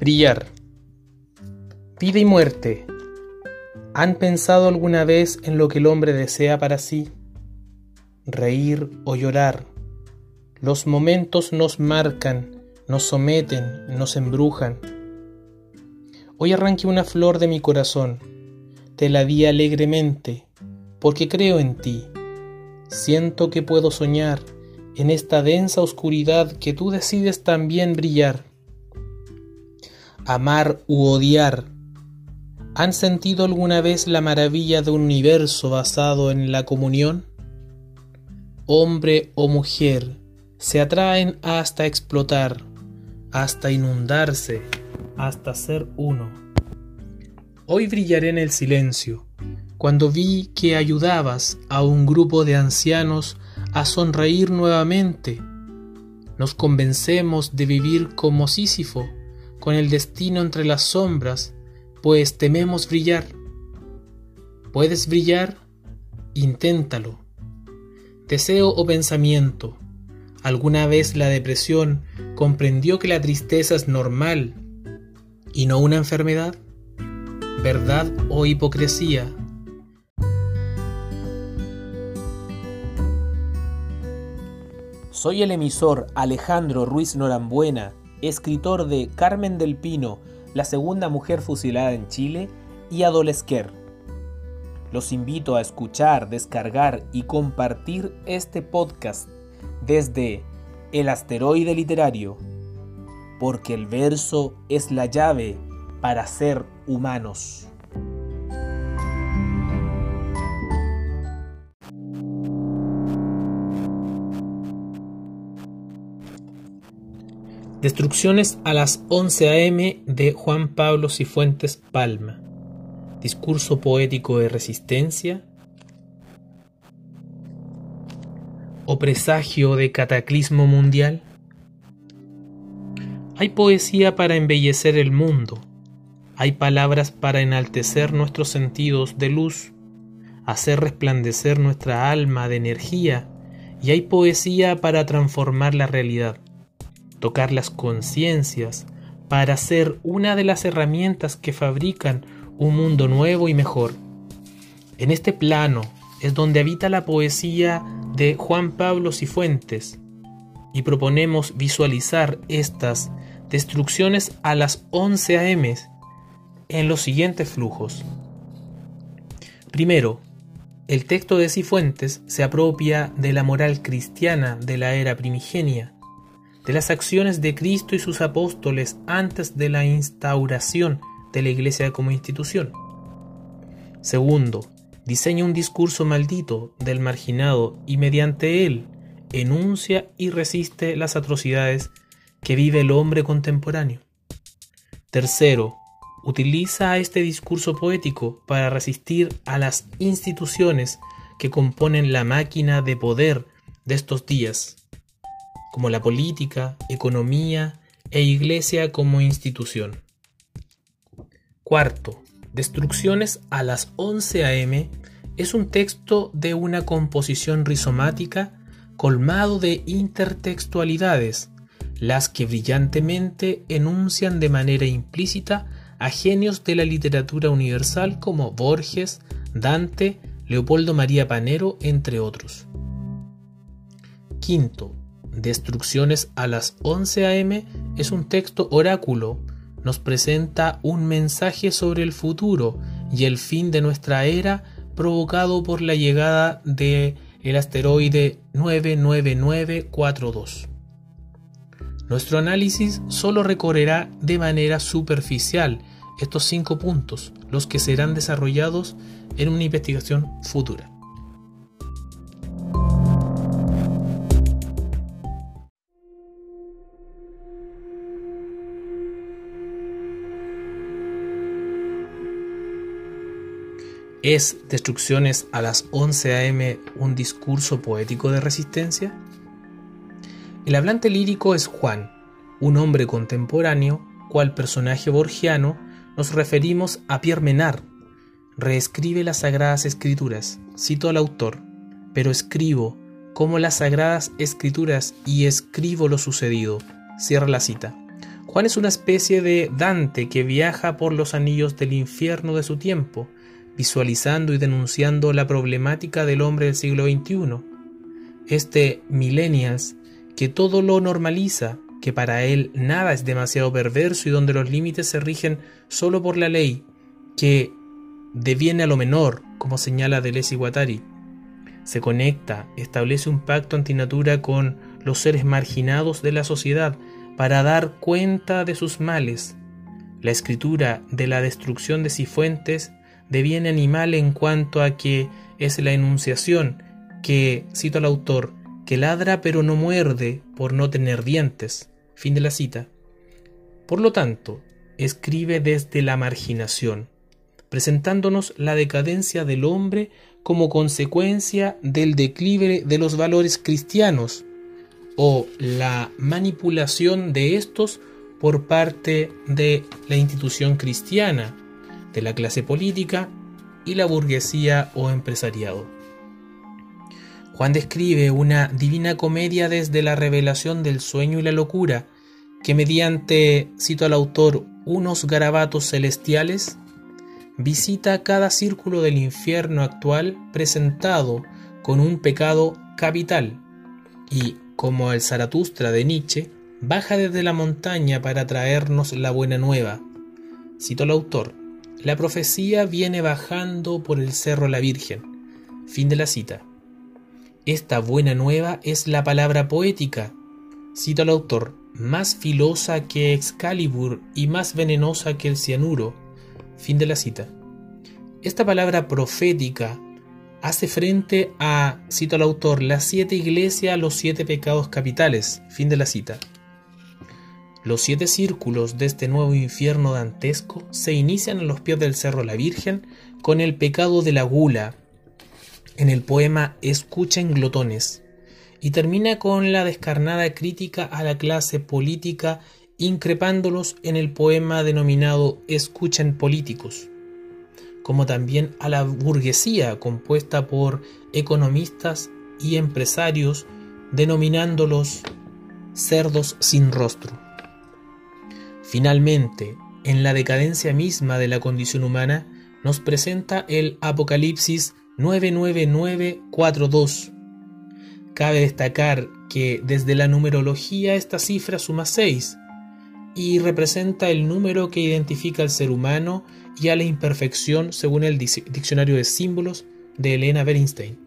Brillar. Vida y muerte. ¿Han pensado alguna vez en lo que el hombre desea para sí? Reír o llorar. Los momentos nos marcan, nos someten, nos embrujan. Hoy arranqué una flor de mi corazón, te la di alegremente, porque creo en ti. Siento que puedo soñar en esta densa oscuridad que tú decides también brillar. Amar u odiar. ¿Han sentido alguna vez la maravilla de un universo basado en la comunión? Hombre o mujer se atraen hasta explotar, hasta inundarse, hasta ser uno. Hoy brillaré en el silencio, cuando vi que ayudabas a un grupo de ancianos a sonreír nuevamente. Nos convencemos de vivir como Sísifo, con el destino entre las sombras, pues tememos brillar. ¿Puedes brillar? Inténtalo. Deseo o pensamiento. ¿Alguna vez la depresión comprendió que la tristeza es normal y no una enfermedad? ¿Verdad o hipocresía? Soy el emisor Alejandro Ruiz Norambuena, escritor de Carmen del Pino, la segunda mujer fusilada en Chile, y Adolesquer. Los invito a escuchar, descargar y compartir este podcast desde El asteroide literario, porque el verso es la llave para ser humanos. Destrucciones a las 11 a.m. de Juan Pablo Cifuentes Palma. Discurso poético de resistencia. O presagio de cataclismo mundial. Hay poesía para embellecer el mundo. Hay palabras para enaltecer nuestros sentidos de luz, hacer resplandecer nuestra alma de energía, y hay poesía para transformar la realidad tocar las conciencias, para ser una de las herramientas que fabrican un mundo nuevo y mejor. En este plano es donde habita la poesía de Juan Pablo Cifuentes y proponemos visualizar estas destrucciones a las 11 am en los siguientes flujos. Primero, el texto de Cifuentes se apropia de la moral cristiana de la era primigenia, de las acciones de Cristo y sus apóstoles antes de la instauración de la Iglesia como institución. Segundo, diseña un discurso maldito del marginado y mediante él enuncia y resiste las atrocidades que vive el hombre contemporáneo. Tercero, utiliza este discurso poético para resistir a las instituciones que componen la máquina de poder de estos días como la política, economía e iglesia como institución. Cuarto, Destrucciones a las 11 am es un texto de una composición rizomática colmado de intertextualidades, las que brillantemente enuncian de manera implícita a genios de la literatura universal como Borges, Dante, Leopoldo María Panero, entre otros. Quinto, Destrucciones a las 11 a.m. es un texto oráculo, nos presenta un mensaje sobre el futuro y el fin de nuestra era provocado por la llegada de el asteroide 99942. Nuestro análisis solo recorrerá de manera superficial estos cinco puntos, los que serán desarrollados en una investigación futura. ¿Es Destrucciones a las 11 a.m. un discurso poético de resistencia? El hablante lírico es Juan, un hombre contemporáneo, cual personaje borgiano, nos referimos a Pierre Menard. Reescribe las Sagradas Escrituras, cito al autor, pero escribo como las Sagradas Escrituras y escribo lo sucedido. Cierra la cita. Juan es una especie de Dante que viaja por los anillos del infierno de su tiempo, visualizando y denunciando la problemática del hombre del siglo XXI. Este millennials que todo lo normaliza, que para él nada es demasiado perverso y donde los límites se rigen solo por la ley, que deviene a lo menor, como señala Deleuze y Guattari. Se conecta, establece un pacto antinatura con los seres marginados de la sociedad, para dar cuenta de sus males. La escritura de la destrucción de Cifuentes deviene animal en cuanto a que es la enunciación que, cito al autor, que ladra pero no muerde por no tener dientes. Fin de la cita. Por lo tanto, escribe desde la marginación, presentándonos la decadencia del hombre como consecuencia del declive de los valores cristianos, o la manipulación de estos por parte de la institución cristiana, de la clase política y la burguesía o empresariado. Juan describe una divina comedia desde la revelación del sueño y la locura, que mediante, cito al autor, unos garabatos celestiales, visita cada círculo del infierno actual presentado con un pecado capital y como el Zaratustra de Nietzsche, baja desde la montaña para traernos la buena nueva. Cito al autor, la profecía viene bajando por el cerro la Virgen. Fin de la cita. Esta buena nueva es la palabra poética, cito al autor, más filosa que Excalibur y más venenosa que el cianuro. Fin de la cita. Esta palabra profética hace frente a, cito al autor, las siete iglesias, los siete pecados capitales. Fin de la cita. Los siete círculos de este nuevo infierno dantesco se inician a los pies del Cerro La Virgen con el pecado de la gula, en el poema Escuchen glotones, y termina con la descarnada crítica a la clase política increpándolos en el poema denominado Escuchen políticos como también a la burguesía compuesta por economistas y empresarios denominándolos cerdos sin rostro. Finalmente, en la decadencia misma de la condición humana, nos presenta el Apocalipsis 99942. Cabe destacar que desde la numerología esta cifra suma 6 y representa el número que identifica al ser humano y a la imperfección según el diccionario de símbolos de Elena Bernstein.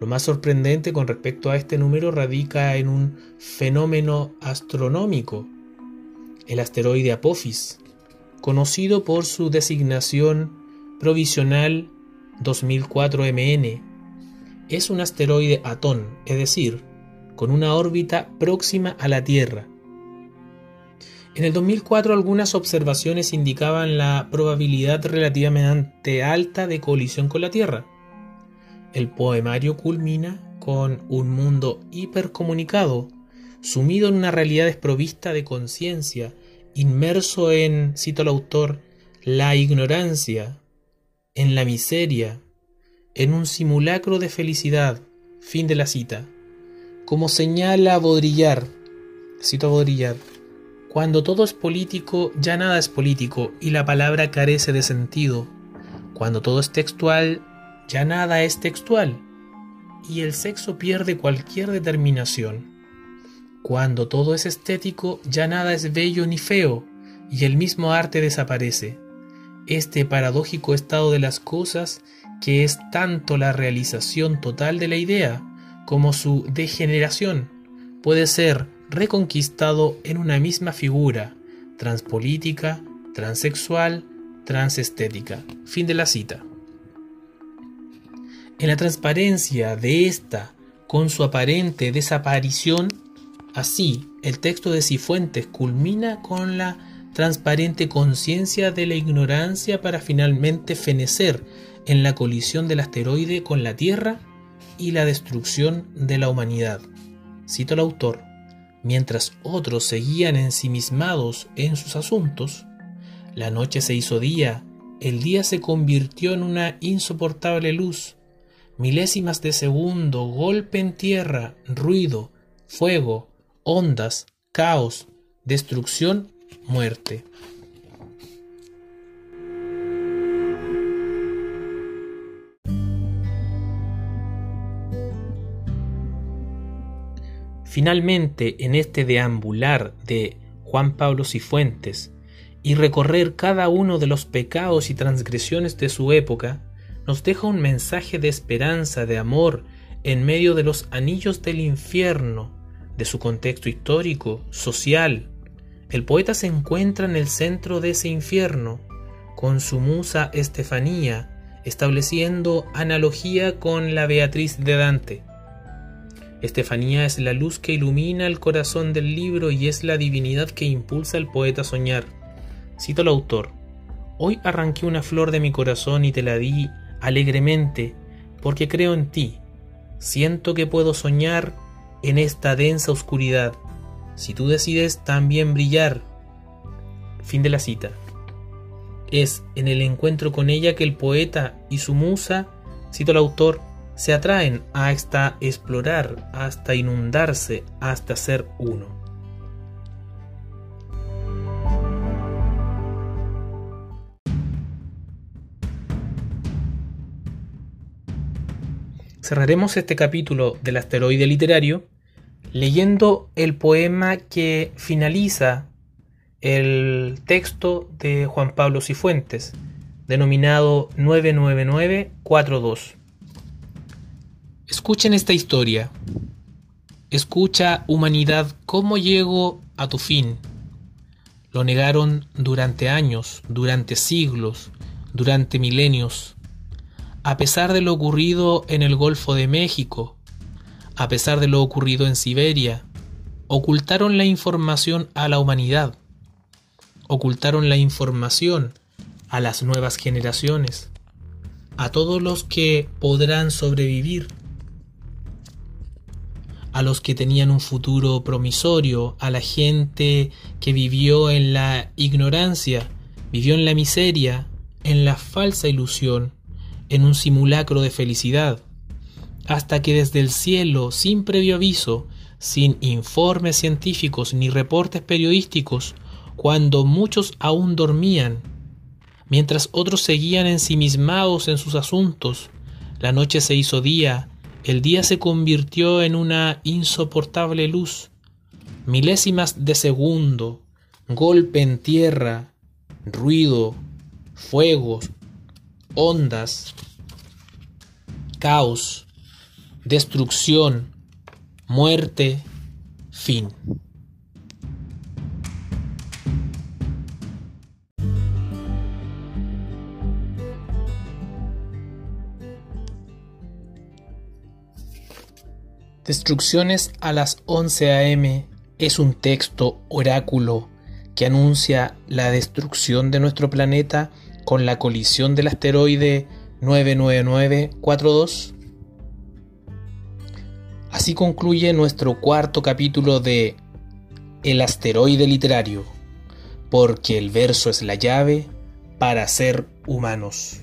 Lo más sorprendente con respecto a este número radica en un fenómeno astronómico, el asteroide Apophis, conocido por su designación provisional 2004 MN. Es un asteroide atón, es decir, con una órbita próxima a la Tierra, en el 2004 algunas observaciones indicaban la probabilidad relativamente alta de colisión con la Tierra. El poemario culmina con un mundo hipercomunicado, sumido en una realidad desprovista de conciencia, inmerso en, cito al autor, la ignorancia, en la miseria, en un simulacro de felicidad. Fin de la cita. Como señala Baudrillard, cito a Baudrillard, cuando todo es político, ya nada es político y la palabra carece de sentido. Cuando todo es textual, ya nada es textual y el sexo pierde cualquier determinación. Cuando todo es estético, ya nada es bello ni feo y el mismo arte desaparece. Este paradójico estado de las cosas, que es tanto la realización total de la idea como su degeneración, puede ser reconquistado en una misma figura, transpolítica, transexual, transestética. Fin de la cita. En la transparencia de esta, con su aparente desaparición, así el texto de Cifuentes culmina con la transparente conciencia de la ignorancia para finalmente fenecer en la colisión del asteroide con la Tierra y la destrucción de la humanidad. Cito al autor mientras otros seguían ensimismados en sus asuntos, la noche se hizo día, el día se convirtió en una insoportable luz, milésimas de segundo, golpe en tierra, ruido, fuego, ondas, caos, destrucción, muerte. Finalmente, en este deambular de Juan Pablo Cifuentes y recorrer cada uno de los pecados y transgresiones de su época, nos deja un mensaje de esperanza, de amor, en medio de los anillos del infierno, de su contexto histórico, social. El poeta se encuentra en el centro de ese infierno, con su musa Estefanía, estableciendo analogía con la Beatriz de Dante. Estefanía es la luz que ilumina el corazón del libro y es la divinidad que impulsa al poeta a soñar. Cito al autor. Hoy arranqué una flor de mi corazón y te la di alegremente, porque creo en ti. Siento que puedo soñar en esta densa oscuridad. Si tú decides también brillar. Fin de la cita. Es en el encuentro con ella que el poeta y su musa, cito al autor, se atraen hasta explorar, hasta inundarse, hasta ser uno. Cerraremos este capítulo del asteroide literario leyendo el poema que finaliza el texto de Juan Pablo Cifuentes, denominado 99942. Escuchen esta historia. Escucha, humanidad, cómo llego a tu fin. Lo negaron durante años, durante siglos, durante milenios. A pesar de lo ocurrido en el Golfo de México, a pesar de lo ocurrido en Siberia, ocultaron la información a la humanidad, ocultaron la información a las nuevas generaciones, a todos los que podrán sobrevivir. A los que tenían un futuro promisorio, a la gente que vivió en la ignorancia, vivió en la miseria, en la falsa ilusión, en un simulacro de felicidad, hasta que desde el cielo, sin previo aviso, sin informes científicos ni reportes periodísticos, cuando muchos aún dormían, mientras otros seguían ensimismados en sus asuntos, la noche se hizo día el día se convirtió en una insoportable luz. Milésimas de segundo, golpe en tierra, ruido, fuegos, ondas, caos, destrucción, muerte, fin. Destrucciones a las 11 a.m. es un texto oráculo que anuncia la destrucción de nuestro planeta con la colisión del asteroide 99942. Así concluye nuestro cuarto capítulo de El asteroide literario, porque el verso es la llave para ser humanos.